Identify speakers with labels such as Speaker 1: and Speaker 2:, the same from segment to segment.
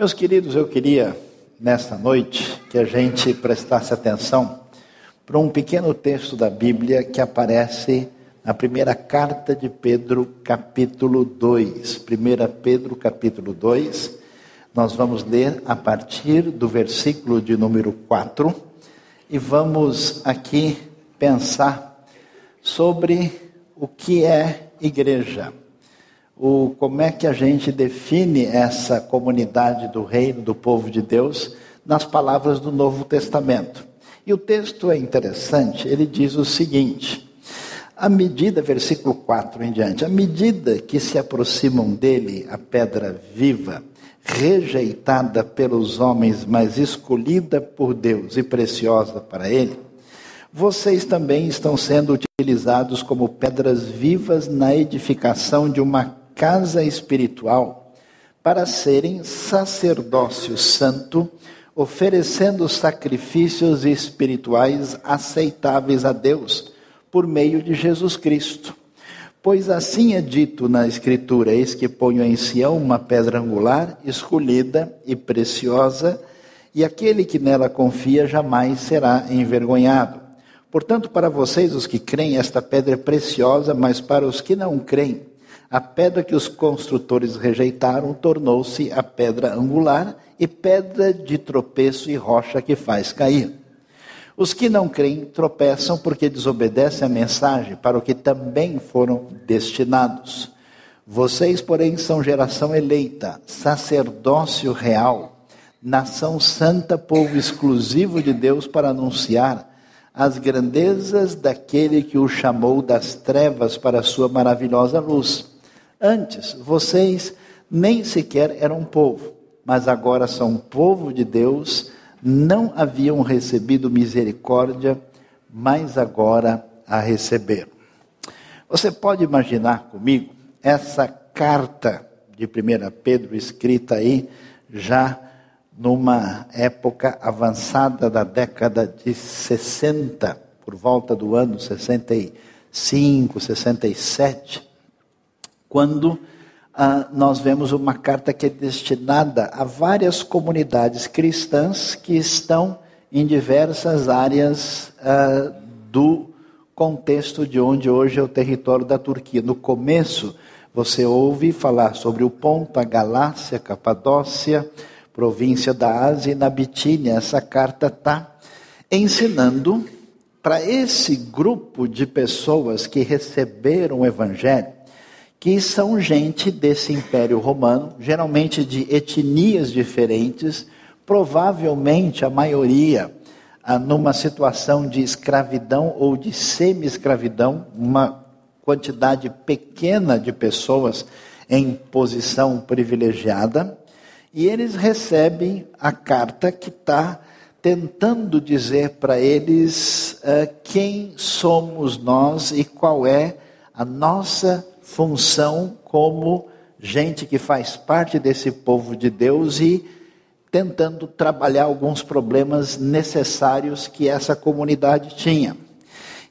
Speaker 1: Meus queridos, eu queria nesta noite que a gente prestasse atenção para um pequeno texto da Bíblia que aparece na primeira carta de Pedro, capítulo 2. 1 Pedro, capítulo 2. Nós vamos ler a partir do versículo de número 4 e vamos aqui pensar sobre o que é igreja o, como é que a gente define essa comunidade do reino, do povo de Deus, nas palavras do Novo Testamento. E o texto é interessante, ele diz o seguinte: à medida, versículo 4 em diante, à medida que se aproximam dele a pedra viva, rejeitada pelos homens, mas escolhida por Deus e preciosa para ele, vocês também estão sendo utilizados como pedras vivas na edificação de uma casa espiritual para serem sacerdócio santo, oferecendo sacrifícios espirituais aceitáveis a Deus por meio de Jesus Cristo. Pois assim é dito na Escritura: Eis que ponho em Sião uma pedra angular, escolhida e preciosa, e aquele que nela confia jamais será envergonhado. Portanto, para vocês, os que creem, esta pedra é preciosa, mas para os que não creem, a pedra que os construtores rejeitaram tornou-se a pedra angular e pedra de tropeço e rocha que faz cair. Os que não creem tropeçam porque desobedecem a mensagem para o que também foram destinados. Vocês, porém, são geração eleita, sacerdócio real, nação santa, povo exclusivo de Deus para anunciar as grandezas daquele que o chamou das trevas para a sua maravilhosa luz. Antes, vocês nem sequer eram povo, mas agora são povo de Deus, não haviam recebido misericórdia, mas agora a receberam. Você pode imaginar comigo essa carta de 1 Pedro escrita aí já numa época avançada da década de 60, por volta do ano 65, 67 quando ah, nós vemos uma carta que é destinada a várias comunidades cristãs que estão em diversas áreas ah, do contexto de onde hoje é o território da Turquia. No começo, você ouve falar sobre o Ponto, a Galácia, Capadócia, província da Ásia e na Bitínia. Essa carta está ensinando para esse grupo de pessoas que receberam o Evangelho que são gente desse Império Romano, geralmente de etnias diferentes, provavelmente a maioria ah, numa situação de escravidão ou de semi-escravidão, uma quantidade pequena de pessoas em posição privilegiada, e eles recebem a carta que está tentando dizer para eles uh, quem somos nós e qual é a nossa função como gente que faz parte desse povo de Deus e tentando trabalhar alguns problemas necessários que essa comunidade tinha.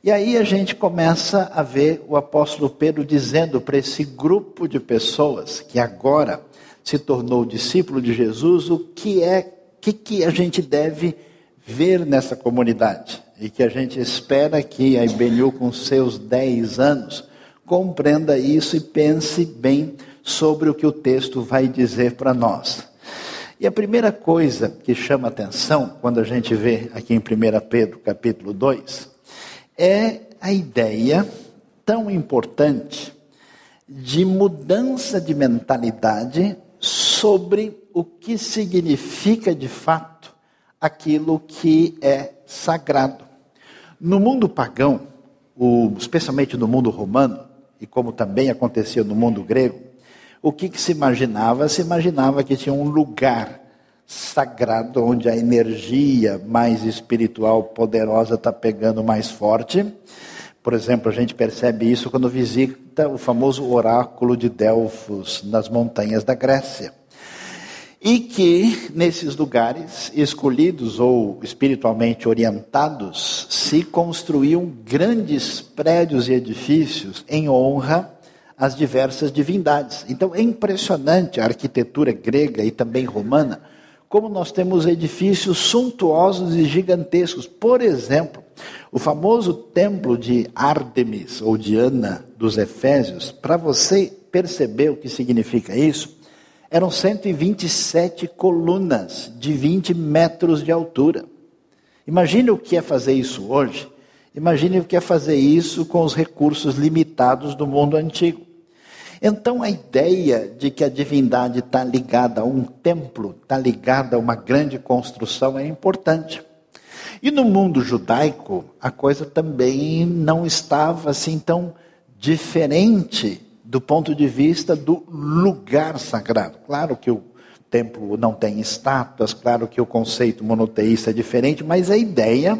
Speaker 1: E aí a gente começa a ver o apóstolo Pedro dizendo para esse grupo de pessoas que agora se tornou discípulo de Jesus o que é que, que a gente deve ver nessa comunidade e que a gente espera que a IBNU com seus 10 anos compreenda isso e pense bem sobre o que o texto vai dizer para nós. E a primeira coisa que chama atenção quando a gente vê aqui em 1 Pedro, capítulo 2, é a ideia tão importante de mudança de mentalidade sobre o que significa de fato aquilo que é sagrado. No mundo pagão, especialmente no mundo romano, e como também acontecia no mundo grego, o que, que se imaginava? Se imaginava que tinha um lugar sagrado onde a energia mais espiritual poderosa está pegando mais forte. Por exemplo, a gente percebe isso quando visita o famoso oráculo de Delfos nas montanhas da Grécia. E que nesses lugares escolhidos ou espiritualmente orientados se construíam grandes prédios e edifícios em honra as diversas divindades. Então é impressionante a arquitetura grega e também romana, como nós temos edifícios suntuosos e gigantescos. Por exemplo, o famoso templo de Artemis ou Diana dos Efésios, para você perceber o que significa isso, eram 127 colunas de 20 metros de altura. Imagine o que é fazer isso hoje. Imagine o que é fazer isso com os recursos limitados do mundo antigo. Então a ideia de que a divindade está ligada a um templo, está ligada a uma grande construção é importante. E no mundo judaico, a coisa também não estava assim tão diferente do ponto de vista do lugar sagrado. Claro que o templo não tem estátuas, claro que o conceito monoteísta é diferente, mas a ideia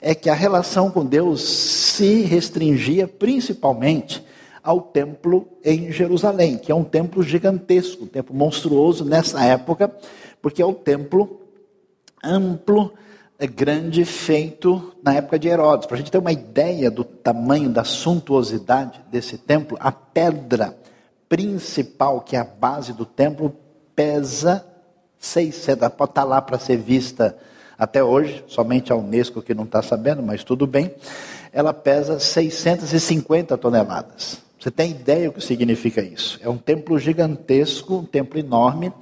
Speaker 1: é que a relação com Deus se restringia principalmente ao templo em Jerusalém, que é um templo gigantesco, um templo monstruoso nessa época, porque é o templo amplo, grande, feito na época de Herodes. Para a gente ter uma ideia do tamanho, da suntuosidade desse templo, a pedra principal, que é a base do templo, pesa 600, pode estar lá para ser vista até hoje, somente a Unesco que não está sabendo, mas tudo bem. Ela pesa 650 toneladas. Você tem ideia o que significa isso? É um templo gigantesco, um templo enorme.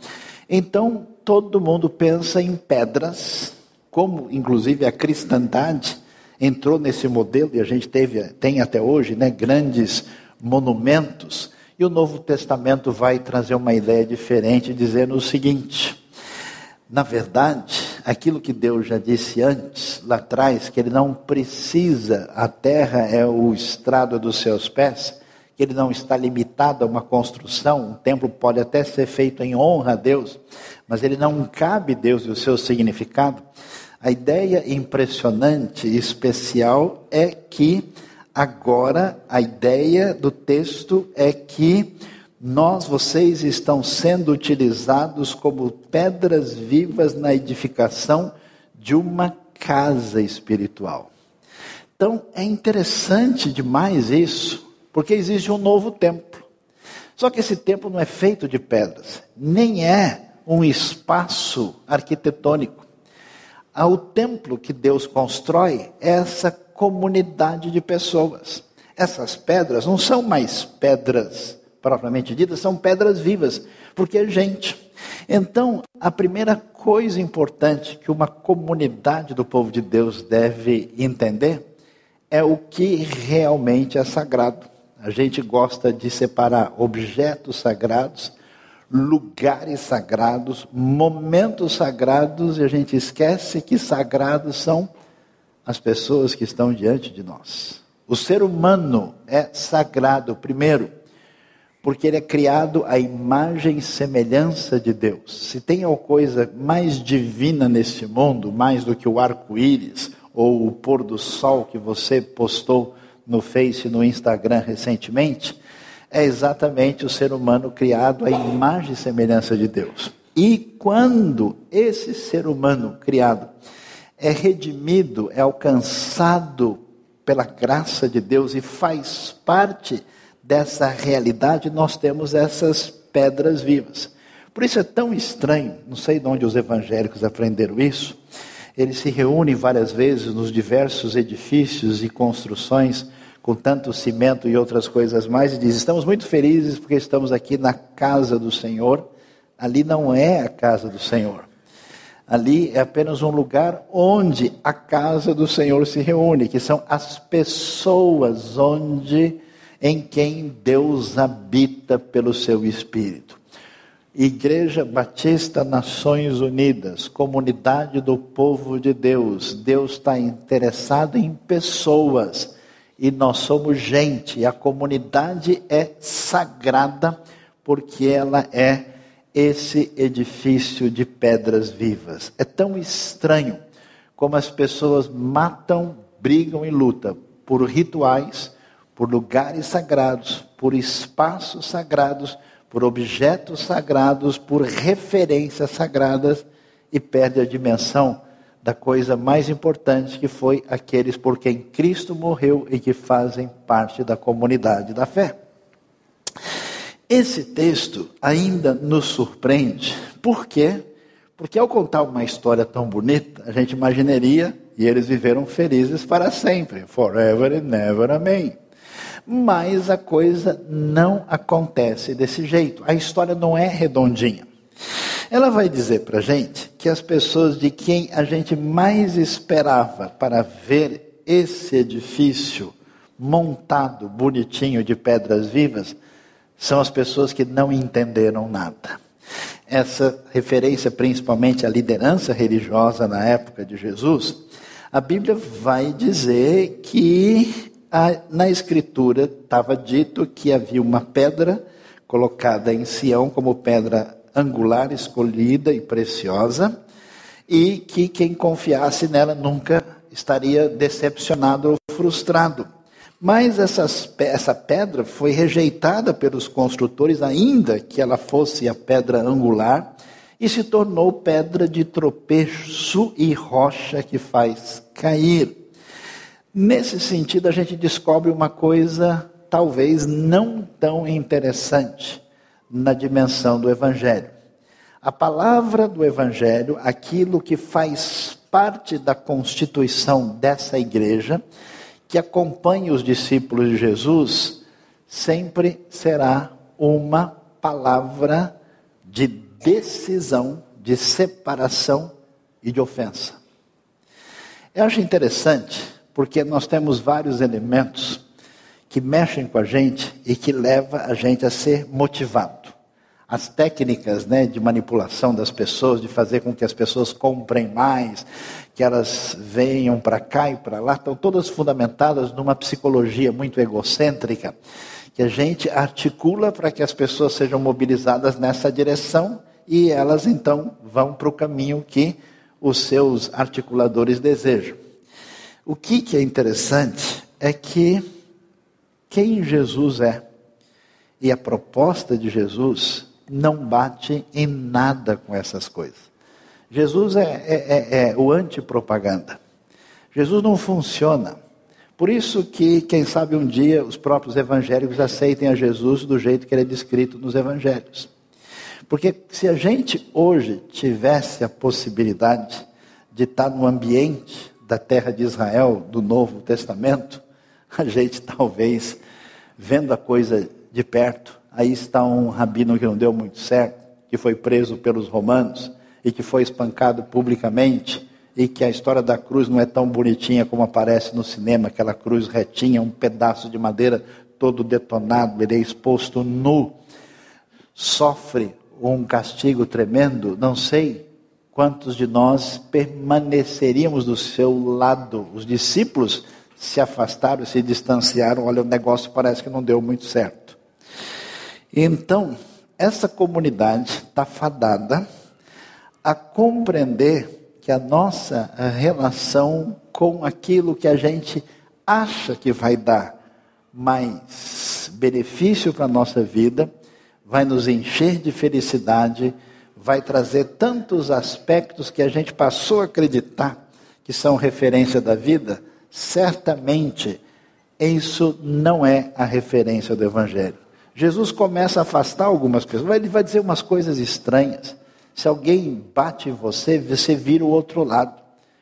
Speaker 1: Então, todo mundo pensa em pedras, como inclusive a cristandade entrou nesse modelo e a gente teve, tem até hoje, né, grandes monumentos. E o Novo Testamento vai trazer uma ideia diferente, dizendo o seguinte: na verdade, aquilo que Deus já disse antes, lá atrás, que Ele não precisa, a terra é o estrado dos seus pés, que ele não está limitado a uma construção. Um templo pode até ser feito em honra a Deus, mas ele não cabe Deus e o seu significado. A ideia impressionante e especial é que agora a ideia do texto é que nós, vocês estão sendo utilizados como pedras vivas na edificação de uma casa espiritual. Então é interessante demais isso, porque existe um novo templo. Só que esse templo não é feito de pedras, nem é um espaço arquitetônico. O templo que Deus constrói é essa comunidade de pessoas. Essas pedras não são mais pedras propriamente ditas, são pedras vivas, porque é gente. Então, a primeira coisa importante que uma comunidade do povo de Deus deve entender é o que realmente é sagrado. A gente gosta de separar objetos sagrados, lugares sagrados, momentos sagrados, e a gente esquece que sagrados são as pessoas que estão diante de nós. O ser humano é sagrado, primeiro, porque ele é criado à imagem e semelhança de Deus. Se tem alguma coisa mais divina nesse mundo, mais do que o arco-íris ou o pôr do sol que você postou no Face, no Instagram recentemente, é exatamente o ser humano criado à imagem e semelhança de Deus. E quando esse ser humano criado é redimido, é alcançado pela graça de Deus e faz parte dessa realidade, nós temos essas pedras vivas. Por isso é tão estranho, não sei de onde os evangélicos aprenderam isso. Eles se reúnem várias vezes nos diversos edifícios e construções com tanto cimento e outras coisas mais, e diz: Estamos muito felizes porque estamos aqui na casa do Senhor. Ali não é a casa do Senhor. Ali é apenas um lugar onde a casa do Senhor se reúne, que são as pessoas onde em quem Deus habita pelo seu espírito. Igreja Batista Nações Unidas, comunidade do povo de Deus. Deus está interessado em pessoas e nós somos gente, e a comunidade é sagrada porque ela é esse edifício de pedras vivas. É tão estranho como as pessoas matam, brigam e lutam por rituais, por lugares sagrados, por espaços sagrados, por objetos sagrados, por referências sagradas e perde a dimensão da coisa mais importante que foi aqueles por quem Cristo morreu e que fazem parte da comunidade da fé. Esse texto ainda nos surpreende. Por quê? Porque ao contar uma história tão bonita, a gente imaginaria, e eles viveram felizes para sempre, forever and never, amém. Mas a coisa não acontece desse jeito. A história não é redondinha. Ela vai dizer para a gente que as pessoas de quem a gente mais esperava para ver esse edifício montado, bonitinho, de pedras vivas, são as pessoas que não entenderam nada. Essa referência principalmente à liderança religiosa na época de Jesus, a Bíblia vai dizer que a, na Escritura estava dito que havia uma pedra colocada em Sião como pedra angular, escolhida e preciosa, e que quem confiasse nela nunca estaria decepcionado ou frustrado. Mas essas, essa pedra foi rejeitada pelos construtores, ainda que ela fosse a pedra angular, e se tornou pedra de tropeço e rocha que faz cair. Nesse sentido, a gente descobre uma coisa talvez não tão interessante na dimensão do Evangelho. A palavra do Evangelho, aquilo que faz parte da constituição dessa igreja, que acompanha os discípulos de Jesus, sempre será uma palavra de decisão, de separação e de ofensa. Eu acho interessante, porque nós temos vários elementos que mexem com a gente e que leva a gente a ser motivado. As técnicas né, de manipulação das pessoas, de fazer com que as pessoas comprem mais, que elas venham para cá e para lá, estão todas fundamentadas numa psicologia muito egocêntrica, que a gente articula para que as pessoas sejam mobilizadas nessa direção e elas então vão para o caminho que os seus articuladores desejam. O que, que é interessante é que quem Jesus é. E a proposta de Jesus não bate em nada com essas coisas. Jesus é, é, é, é o antipropaganda. Jesus não funciona. Por isso que, quem sabe um dia, os próprios evangélicos aceitem a Jesus do jeito que ele é descrito nos evangelhos. Porque se a gente hoje tivesse a possibilidade de estar no ambiente da terra de Israel, do Novo Testamento, a gente talvez, vendo a coisa de perto, aí está um rabino que não deu muito certo, que foi preso pelos romanos e que foi espancado publicamente, e que a história da cruz não é tão bonitinha como aparece no cinema, aquela cruz retinha, um pedaço de madeira todo detonado, ele é exposto nu, sofre um castigo tremendo, não sei quantos de nós permaneceríamos do seu lado. Os discípulos se afastaram, se distanciaram. Olha, o negócio parece que não deu muito certo. Então, essa comunidade está fadada a compreender que a nossa relação com aquilo que a gente acha que vai dar mais benefício para a nossa vida, vai nos encher de felicidade, vai trazer tantos aspectos que a gente passou a acreditar que são referência da vida, certamente isso não é a referência do Evangelho. Jesus começa a afastar algumas pessoas, ele vai dizer umas coisas estranhas. Se alguém bate você, você vira o outro lado.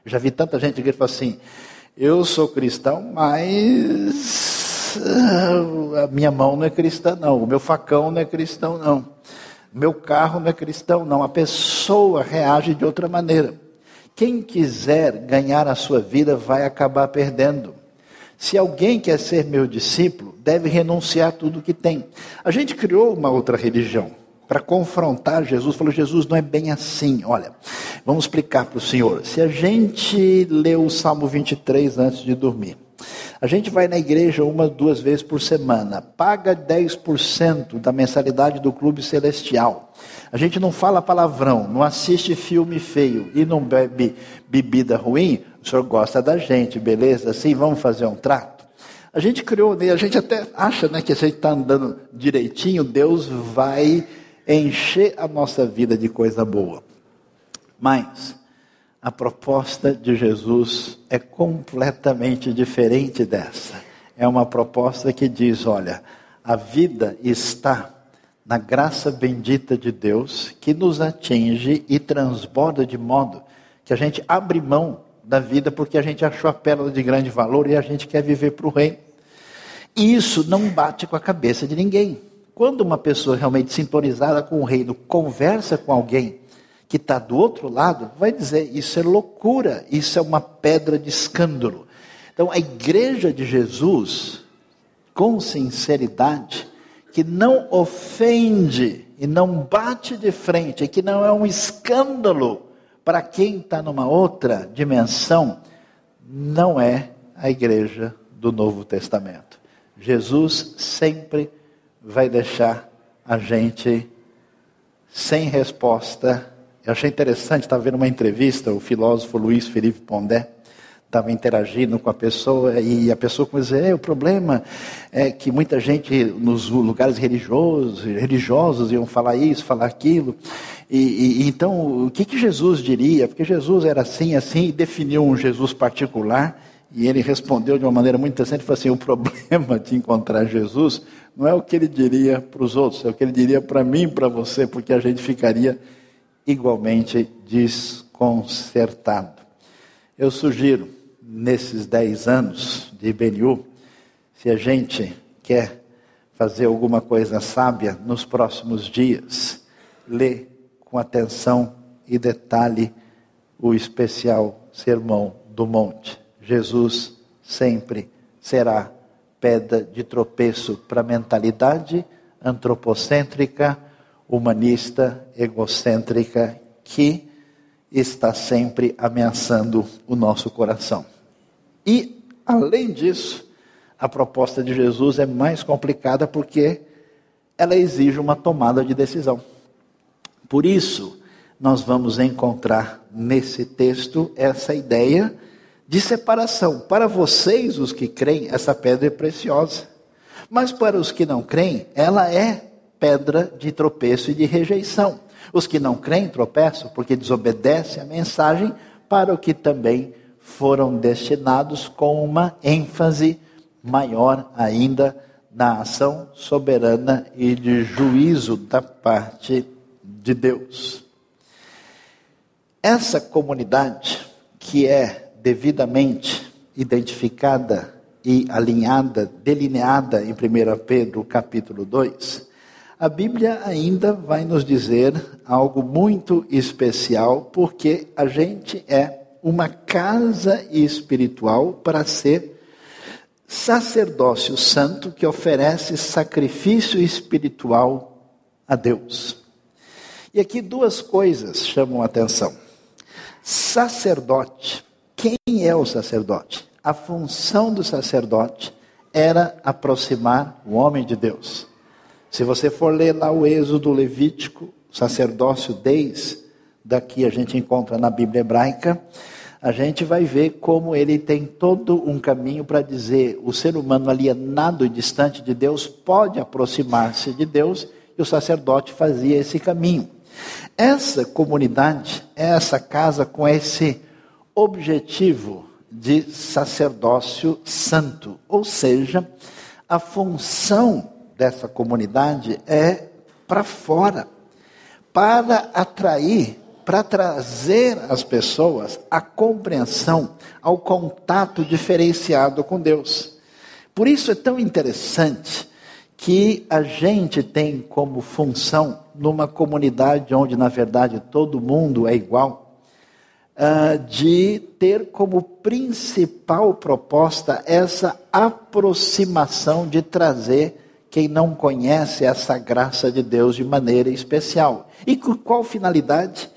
Speaker 1: Eu já vi tanta gente que fala assim: eu sou cristão, mas ah, a minha mão não é cristã, não. O meu facão não é cristão, não. Meu carro não é cristão, não. A pessoa reage de outra maneira. Quem quiser ganhar a sua vida vai acabar perdendo. Se alguém quer ser meu discípulo, deve renunciar tudo que tem. A gente criou uma outra religião para confrontar Jesus. Falou: Jesus, não é bem assim. Olha, vamos explicar para o Senhor. Se a gente lê o Salmo 23 antes de dormir, a gente vai na igreja uma, duas vezes por semana, paga 10% da mensalidade do clube celestial. A gente não fala palavrão, não assiste filme feio e não bebe bebida ruim. O senhor gosta da gente, beleza? Sim, vamos fazer um trato. A gente criou, a gente até acha né, que se a gente está andando direitinho, Deus vai encher a nossa vida de coisa boa. Mas a proposta de Jesus é completamente diferente dessa. É uma proposta que diz: olha, a vida está na graça bendita de Deus que nos atinge e transborda de modo que a gente abre mão da vida porque a gente achou a pérola de grande valor e a gente quer viver para o reino. E isso não bate com a cabeça de ninguém. Quando uma pessoa realmente sintonizada com o reino conversa com alguém que está do outro lado, vai dizer: isso é loucura, isso é uma pedra de escândalo. Então, a igreja de Jesus, com sinceridade, que não ofende e não bate de frente, que não é um escândalo para quem está numa outra dimensão, não é a igreja do Novo Testamento. Jesus sempre vai deixar a gente sem resposta. Eu achei interessante, estava vendo uma entrevista, o filósofo Luiz Felipe Pondé, estava interagindo com a pessoa e a pessoa começou a dizer, é, o problema é que muita gente nos lugares religiosos, religiosos iam falar isso, falar aquilo. E, e então, o que, que Jesus diria? Porque Jesus era assim, assim, e definiu um Jesus particular. E ele respondeu de uma maneira muito interessante, falou assim, o problema de encontrar Jesus não é o que ele diria para os outros, é o que ele diria para mim para você, porque a gente ficaria igualmente desconcertado. Eu sugiro nesses dez anos de IBNU, se a gente quer fazer alguma coisa sábia nos próximos dias, lê com atenção e detalhe o especial Sermão do Monte. Jesus sempre será pedra de tropeço para a mentalidade antropocêntrica, humanista, egocêntrica, que está sempre ameaçando o nosso coração. E, além disso, a proposta de Jesus é mais complicada porque ela exige uma tomada de decisão. Por isso, nós vamos encontrar nesse texto essa ideia de separação. Para vocês, os que creem, essa pedra é preciosa. Mas para os que não creem, ela é pedra de tropeço e de rejeição. Os que não creem tropeçam porque desobedecem a mensagem para o que também foram destinados com uma ênfase maior ainda na ação soberana e de juízo da parte de Deus. Essa comunidade que é devidamente identificada e alinhada, delineada em 1 Pedro capítulo 2, a Bíblia ainda vai nos dizer algo muito especial, porque a gente é uma casa espiritual para ser sacerdócio santo que oferece sacrifício espiritual a Deus. E aqui duas coisas chamam a atenção. Sacerdote. Quem é o sacerdote? A função do sacerdote era aproximar o homem de Deus. Se você for ler lá o Êxodo Levítico, sacerdócio desde daqui a gente encontra na Bíblia hebraica, a gente vai ver como ele tem todo um caminho para dizer o ser humano alienado e distante de Deus pode aproximar-se de Deus e o sacerdote fazia esse caminho. Essa comunidade, essa casa com esse objetivo de sacerdócio santo, ou seja, a função dessa comunidade é para fora, para atrair para trazer as pessoas à compreensão, ao contato diferenciado com Deus. Por isso é tão interessante que a gente tem como função, numa comunidade onde na verdade todo mundo é igual, uh, de ter como principal proposta essa aproximação de trazer quem não conhece essa graça de Deus de maneira especial. E com qual finalidade?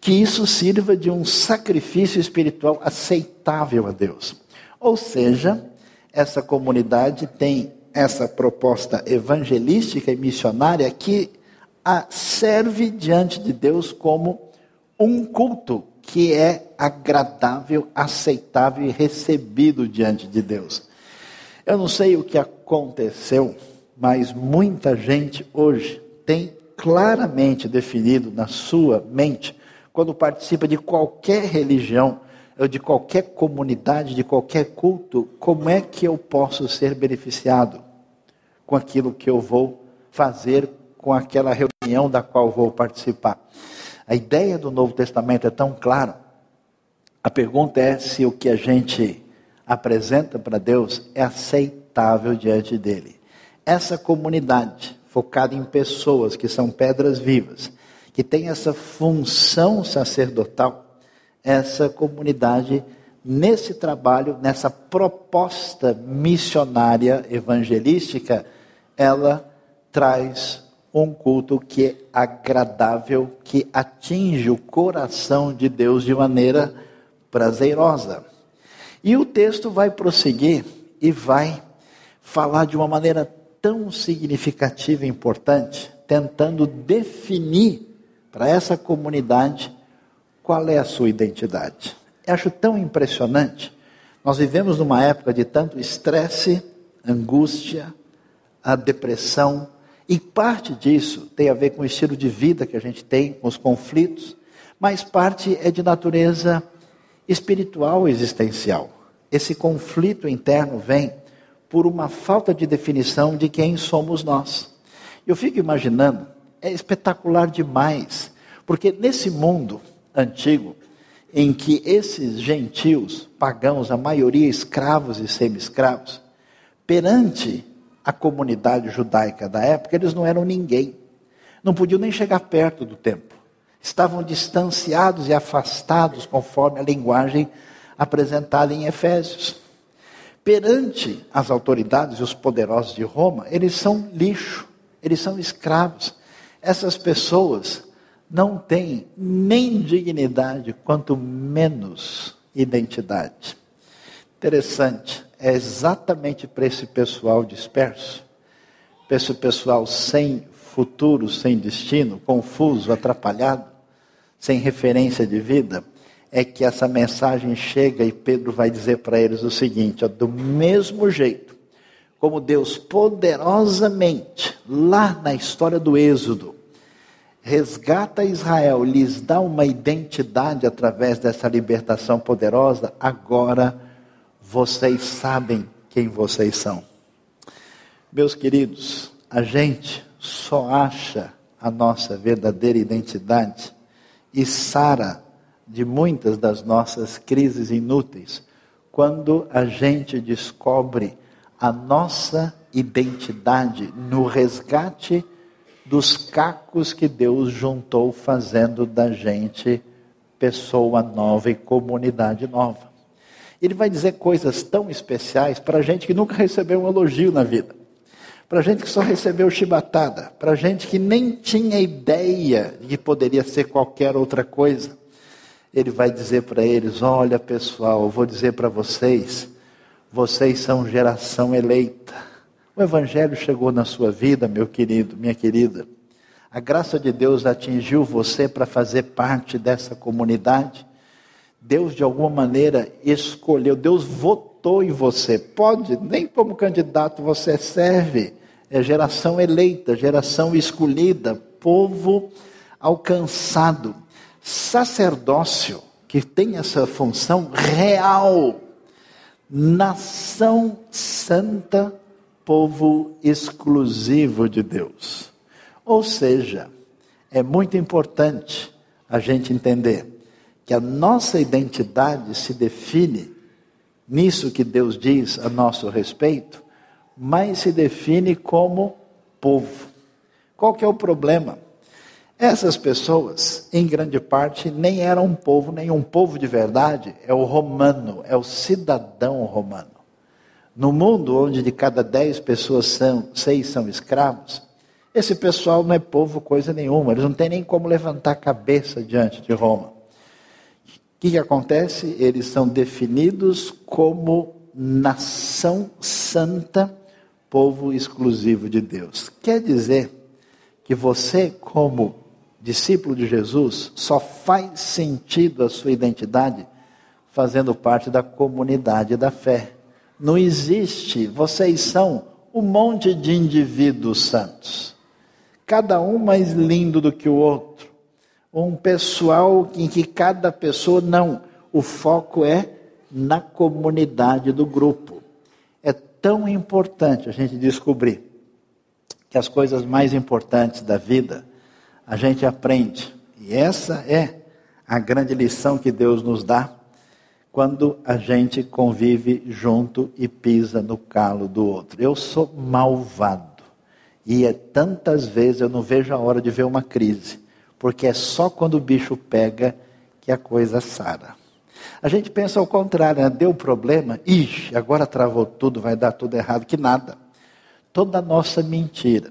Speaker 1: Que isso sirva de um sacrifício espiritual aceitável a Deus. Ou seja, essa comunidade tem essa proposta evangelística e missionária que a serve diante de Deus como um culto que é agradável, aceitável e recebido diante de Deus. Eu não sei o que aconteceu mas muita gente hoje tem claramente definido na sua mente, quando participa de qualquer religião, ou de qualquer comunidade, de qualquer culto, como é que eu posso ser beneficiado com aquilo que eu vou fazer com aquela reunião da qual vou participar. A ideia do Novo Testamento é tão clara. A pergunta é se o que a gente apresenta para Deus é aceitável diante dele. Essa comunidade focada em pessoas que são pedras vivas, que tem essa função sacerdotal, essa comunidade nesse trabalho, nessa proposta missionária evangelística, ela traz um culto que é agradável, que atinge o coração de Deus de maneira prazerosa. E o texto vai prosseguir e vai falar de uma maneira tão significativa e importante, tentando definir para essa comunidade qual é a sua identidade. Eu acho tão impressionante. Nós vivemos numa época de tanto estresse, angústia, a depressão, e parte disso tem a ver com o estilo de vida que a gente tem, com os conflitos, mas parte é de natureza espiritual existencial. Esse conflito interno vem por uma falta de definição de quem somos nós. Eu fico imaginando, é espetacular demais, porque nesse mundo antigo, em que esses gentios, pagãos, a maioria escravos e semi-escravos, perante a comunidade judaica da época, eles não eram ninguém. Não podiam nem chegar perto do templo. Estavam distanciados e afastados, conforme a linguagem apresentada em Efésios. Perante as autoridades e os poderosos de Roma, eles são lixo, eles são escravos. Essas pessoas não têm nem dignidade, quanto menos identidade. Interessante, é exatamente para esse pessoal disperso, para esse pessoal sem futuro, sem destino, confuso, atrapalhado, sem referência de vida, é que essa mensagem chega e Pedro vai dizer para eles o seguinte: ó, do mesmo jeito como Deus poderosamente, lá na história do Êxodo, resgata Israel, lhes dá uma identidade através dessa libertação poderosa, agora vocês sabem quem vocês são. Meus queridos, a gente só acha a nossa verdadeira identidade e sara de muitas das nossas crises inúteis quando a gente descobre a nossa identidade no resgate dos cacos que Deus juntou fazendo da gente pessoa nova e comunidade nova. Ele vai dizer coisas tão especiais para gente que nunca recebeu um elogio na vida, para gente que só recebeu chibatada, para gente que nem tinha ideia de que poderia ser qualquer outra coisa. Ele vai dizer para eles: Olha, pessoal, eu vou dizer para vocês, vocês são geração eleita. O Evangelho chegou na sua vida, meu querido, minha querida. A graça de Deus atingiu você para fazer parte dessa comunidade. Deus, de alguma maneira, escolheu, Deus votou em você. Pode, nem como candidato você serve. É geração eleita, geração escolhida, povo alcançado, sacerdócio, que tem essa função real, nação santa, povo exclusivo de Deus. Ou seja, é muito importante a gente entender que a nossa identidade se define nisso que Deus diz a nosso respeito, mas se define como povo. Qual que é o problema? Essas pessoas, em grande parte, nem eram um povo, nem um povo de verdade, é o romano, é o cidadão romano. No mundo onde de cada dez pessoas são, seis são escravos, esse pessoal não é povo coisa nenhuma, eles não têm nem como levantar a cabeça diante de Roma. O que, que acontece? Eles são definidos como nação santa, povo exclusivo de Deus. Quer dizer que você, como discípulo de Jesus, só faz sentido a sua identidade fazendo parte da comunidade da fé. Não existe, vocês são um monte de indivíduos santos, cada um mais lindo do que o outro um pessoal em que cada pessoa não, o foco é na comunidade do grupo. É tão importante a gente descobrir que as coisas mais importantes da vida a gente aprende. E essa é a grande lição que Deus nos dá quando a gente convive junto e pisa no calo do outro. Eu sou malvado. E é tantas vezes eu não vejo a hora de ver uma crise, porque é só quando o bicho pega que a coisa sara. A gente pensa ao contrário, né? deu problema, ixi, agora travou tudo, vai dar tudo errado, que nada. Toda a nossa mentira,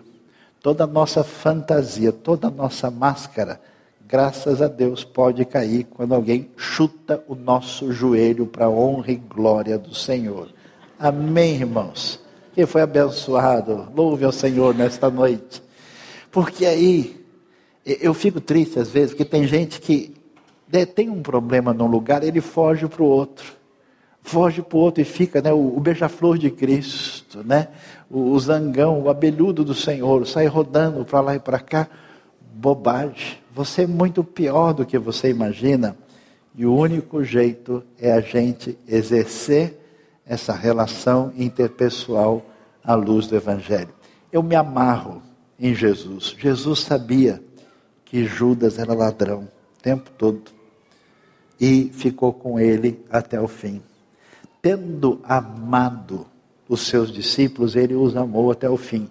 Speaker 1: toda a nossa fantasia, toda a nossa máscara, graças a Deus, pode cair quando alguém chuta o nosso joelho para a honra e glória do Senhor. Amém, irmãos? Quem foi abençoado, louve ao Senhor nesta noite. Porque aí, eu fico triste às vezes, porque tem gente que né, tem um problema num lugar, ele foge para o outro. Foge para o outro e fica né, o, o beija-flor de Cristo, né, o, o zangão, o abelhudo do Senhor, sai rodando para lá e para cá. Bobagem. Você é muito pior do que você imagina. E o único jeito é a gente exercer essa relação interpessoal à luz do Evangelho. Eu me amarro em Jesus. Jesus sabia que Judas era ladrão o tempo todo e ficou com ele até o fim. Tendo amado os seus discípulos, ele os amou até o fim.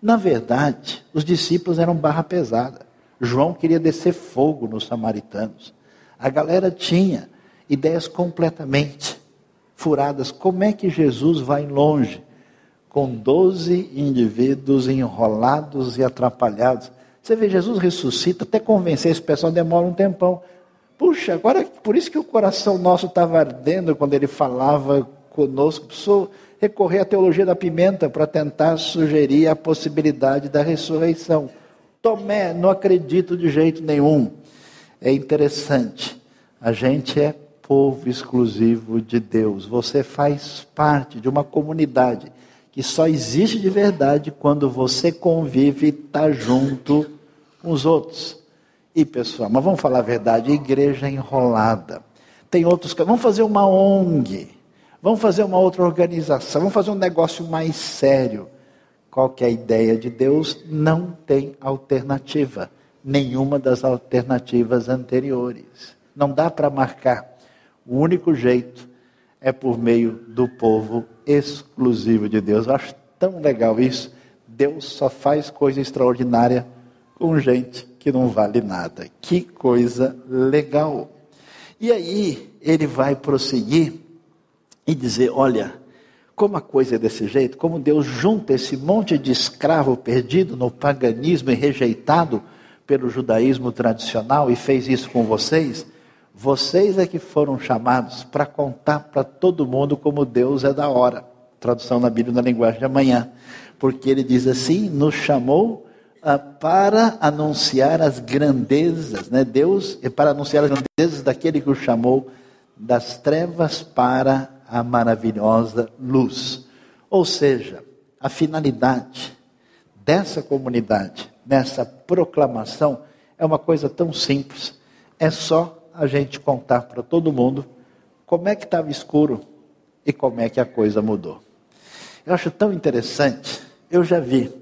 Speaker 1: Na verdade, os discípulos eram barra pesada. João queria descer fogo nos samaritanos. A galera tinha ideias completamente furadas. Como é que Jesus vai longe com doze indivíduos enrolados e atrapalhados? Você vê, Jesus ressuscita, até convencer esse pessoal demora um tempão. Puxa, agora por isso que o coração nosso estava ardendo quando ele falava conosco. Precisou recorrer à teologia da pimenta para tentar sugerir a possibilidade da ressurreição. Tomé, não acredito de jeito nenhum. É interessante. A gente é povo exclusivo de Deus. Você faz parte de uma comunidade que só existe de verdade quando você convive e está junto com os outros. E pessoal, mas vamos falar a verdade, igreja enrolada. Tem outros, vamos fazer uma ONG, vamos fazer uma outra organização, vamos fazer um negócio mais sério. Qual que é a ideia de Deus? Não tem alternativa, nenhuma das alternativas anteriores. Não dá para marcar. O único jeito é por meio do povo exclusivo de Deus. Eu acho tão legal isso. Deus só faz coisa extraordinária com gente que não vale nada. Que coisa legal. E aí ele vai prosseguir e dizer: olha, como a coisa é desse jeito, como Deus junta esse monte de escravo perdido no paganismo e rejeitado pelo judaísmo tradicional e fez isso com vocês, vocês é que foram chamados para contar para todo mundo como Deus é da hora. Tradução na Bíblia na linguagem de amanhã. Porque ele diz assim: nos chamou para anunciar as grandezas, né? Deus, é para anunciar as grandezas daquele que o chamou das trevas para a maravilhosa luz. Ou seja, a finalidade dessa comunidade, nessa proclamação, é uma coisa tão simples. É só a gente contar para todo mundo como é que estava escuro e como é que a coisa mudou. Eu acho tão interessante. Eu já vi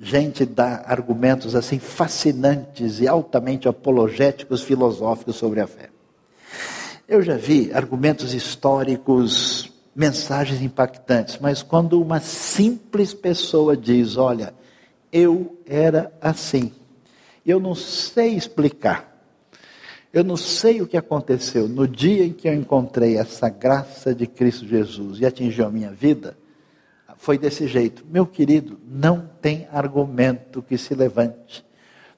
Speaker 1: gente dá argumentos assim fascinantes e altamente apologéticos filosóficos sobre a fé. Eu já vi argumentos históricos, mensagens impactantes, mas quando uma simples pessoa diz: Olha, eu era assim, eu não sei explicar, eu não sei o que aconteceu no dia em que eu encontrei essa graça de Cristo Jesus e atingiu a minha vida foi desse jeito. Meu querido, não tem argumento que se levante.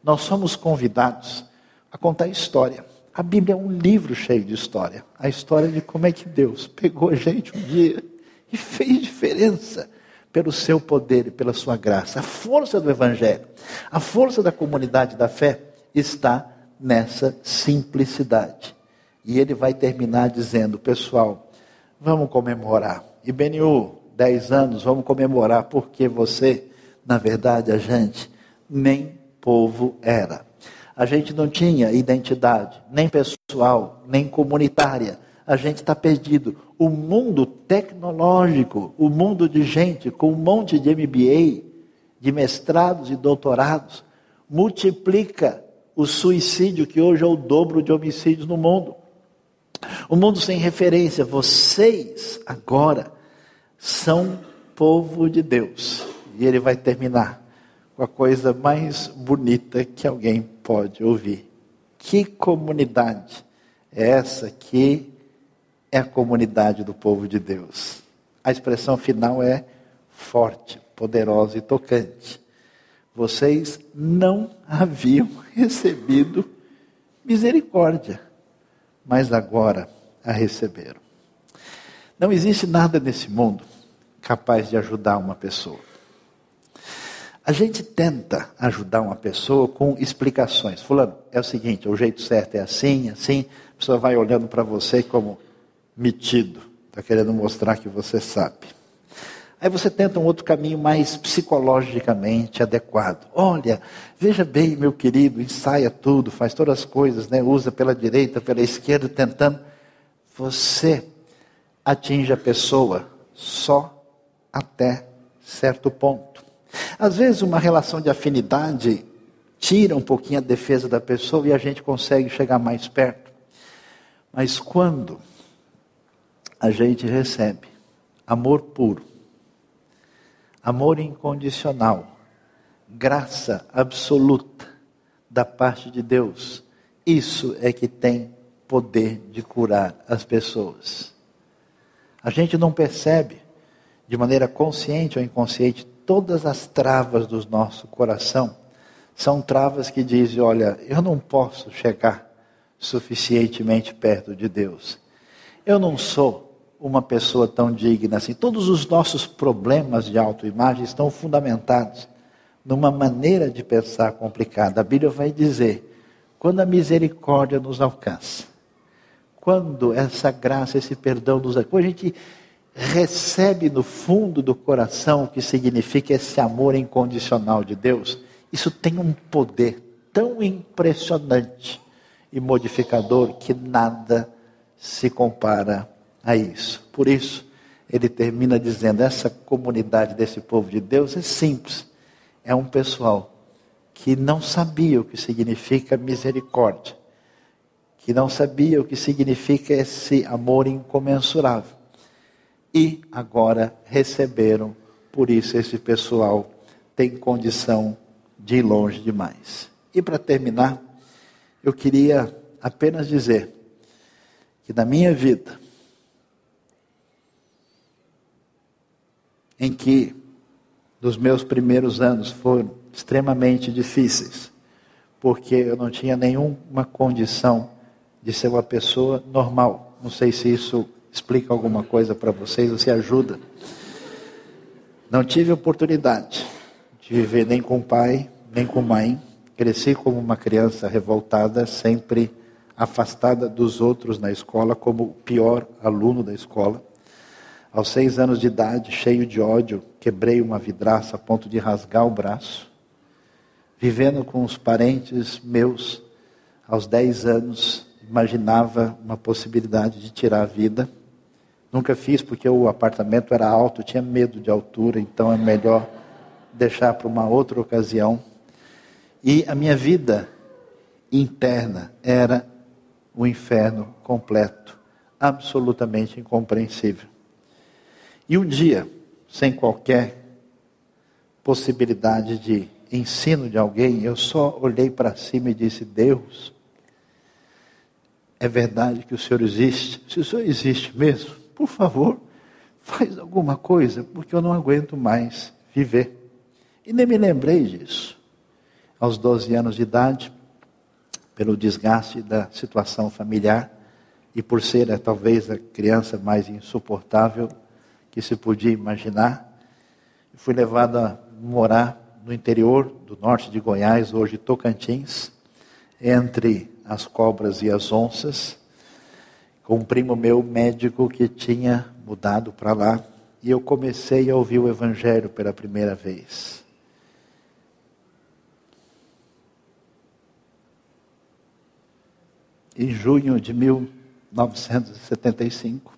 Speaker 1: Nós somos convidados a contar história. A Bíblia é um livro cheio de história. A história de como é que Deus pegou a gente um dia e fez diferença pelo seu poder e pela sua graça. A força do Evangelho, a força da comunidade da fé está nessa simplicidade. E ele vai terminar dizendo, pessoal, vamos comemorar. E Beniu, 10 anos, vamos comemorar, porque você, na verdade, a gente nem povo era. A gente não tinha identidade, nem pessoal, nem comunitária. A gente está perdido. O mundo tecnológico, o mundo de gente com um monte de MBA, de mestrados e doutorados, multiplica o suicídio, que hoje é o dobro de homicídios no mundo. O mundo sem referência, vocês agora são povo de Deus. E ele vai terminar com a coisa mais bonita que alguém pode ouvir. Que comunidade é essa que é a comunidade do povo de Deus? A expressão final é forte, poderosa e tocante. Vocês não haviam recebido misericórdia, mas agora a receberam. Não existe nada nesse mundo capaz de ajudar uma pessoa. A gente tenta ajudar uma pessoa com explicações. Fulano, é o seguinte, o jeito certo é assim, assim. A pessoa vai olhando para você como metido, está querendo mostrar que você sabe. Aí você tenta um outro caminho mais psicologicamente adequado. Olha, veja bem, meu querido, ensaia tudo, faz todas as coisas, né? usa pela direita, pela esquerda, tentando. Você atinge a pessoa só até certo ponto. Às vezes, uma relação de afinidade tira um pouquinho a defesa da pessoa e a gente consegue chegar mais perto. Mas quando a gente recebe amor puro, amor incondicional, graça absoluta da parte de Deus. Isso é que tem poder de curar as pessoas. A gente não percebe, de maneira consciente ou inconsciente, todas as travas do nosso coração são travas que dizem: olha, eu não posso chegar suficientemente perto de Deus. Eu não sou uma pessoa tão digna assim. Todos os nossos problemas de autoimagem estão fundamentados numa maneira de pensar complicada. A Bíblia vai dizer: quando a misericórdia nos alcança, quando essa graça, esse perdão nos alcança, quando a gente recebe no fundo do coração o que significa esse amor incondicional de Deus, isso tem um poder tão impressionante e modificador que nada se compara a isso. Por isso, ele termina dizendo: essa comunidade desse povo de Deus é simples, é um pessoal que não sabia o que significa misericórdia, que não sabia o que significa esse amor incomensurável. E agora receberam, por isso esse pessoal tem condição de ir longe demais. E para terminar, eu queria apenas dizer que na minha vida, em que dos meus primeiros anos foram extremamente difíceis, porque eu não tinha nenhuma condição de ser uma pessoa normal. Não sei se isso explica alguma coisa para vocês ou se ajuda. Não tive oportunidade de viver nem com pai, nem com mãe. Cresci como uma criança revoltada, sempre afastada dos outros na escola, como o pior aluno da escola. Aos seis anos de idade, cheio de ódio, quebrei uma vidraça a ponto de rasgar o braço. Vivendo com os parentes meus, aos dez anos, imaginava uma possibilidade de tirar a vida. Nunca fiz porque o apartamento era alto, tinha medo de altura, então é melhor deixar para uma outra ocasião. E a minha vida interna era um inferno completo, absolutamente incompreensível. E um dia, sem qualquer possibilidade de ensino de alguém, eu só olhei para cima e disse: Deus, é verdade que o Senhor existe? Se o Senhor existe mesmo, por favor, faz alguma coisa, porque eu não aguento mais viver. E nem me lembrei disso. Aos 12 anos de idade, pelo desgaste da situação familiar, e por ser eh, talvez a criança mais insuportável que se podia imaginar. Fui levado a morar no interior do norte de Goiás, hoje Tocantins, entre as cobras e as onças, com um primo meu médico que tinha mudado para lá, e eu comecei a ouvir o Evangelho pela primeira vez. Em junho de 1975,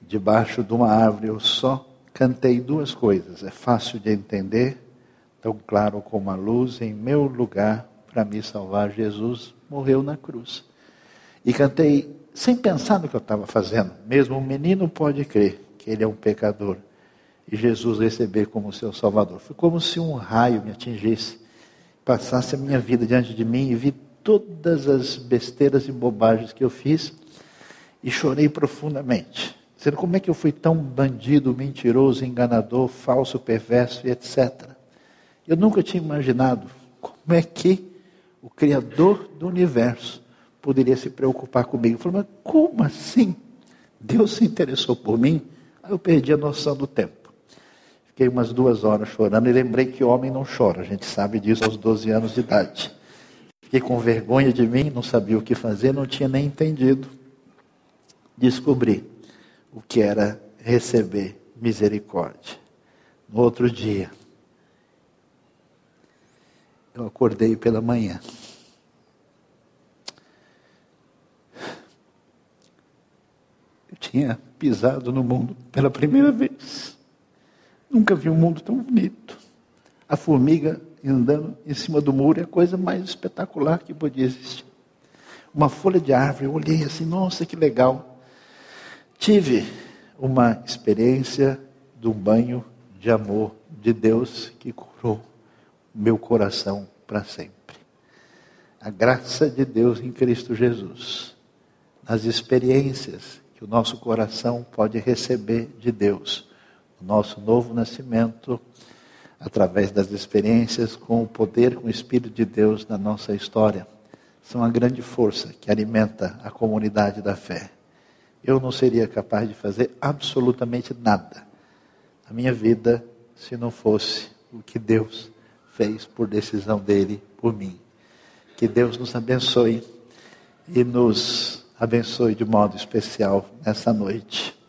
Speaker 1: debaixo de uma árvore, eu só cantei duas coisas. É fácil de entender, tão claro como a luz, em meu lugar, para me salvar, Jesus morreu na cruz. E cantei sem pensar no que eu estava fazendo. Mesmo um menino pode crer que ele é um pecador e Jesus receber como seu Salvador. Foi como se um raio me atingisse, passasse a minha vida diante de mim e vi todas as besteiras e bobagens que eu fiz e chorei profundamente. Dizendo como é que eu fui tão bandido, mentiroso, enganador, falso, perverso e etc. Eu nunca tinha imaginado como é que o Criador do universo poderia se preocupar comigo. Eu falei, mas como assim? Deus se interessou por mim? Aí eu perdi a noção do tempo. Fiquei umas duas horas chorando e lembrei que homem não chora. A gente sabe disso aos 12 anos de idade. Fiquei com vergonha de mim, não sabia o que fazer, não tinha nem entendido. Descobri o que era receber misericórdia. No outro dia, eu acordei pela manhã. Eu tinha pisado no mundo pela primeira vez. Nunca vi um mundo tão bonito. A formiga andando em cima do muro é a coisa mais espetacular que podia existir. Uma folha de árvore, eu olhei assim, nossa, que legal. Tive uma experiência de um banho de amor de Deus que curou meu coração para sempre. A graça de Deus em Cristo Jesus, nas experiências que o nosso coração pode receber de Deus, o nosso novo nascimento, através das experiências com o poder, com o Espírito de Deus na nossa história, são a grande força que alimenta a comunidade da fé. Eu não seria capaz de fazer absolutamente nada na minha vida se não fosse o que Deus fez por decisão dele por mim. Que Deus nos abençoe e nos abençoe de modo especial nessa noite.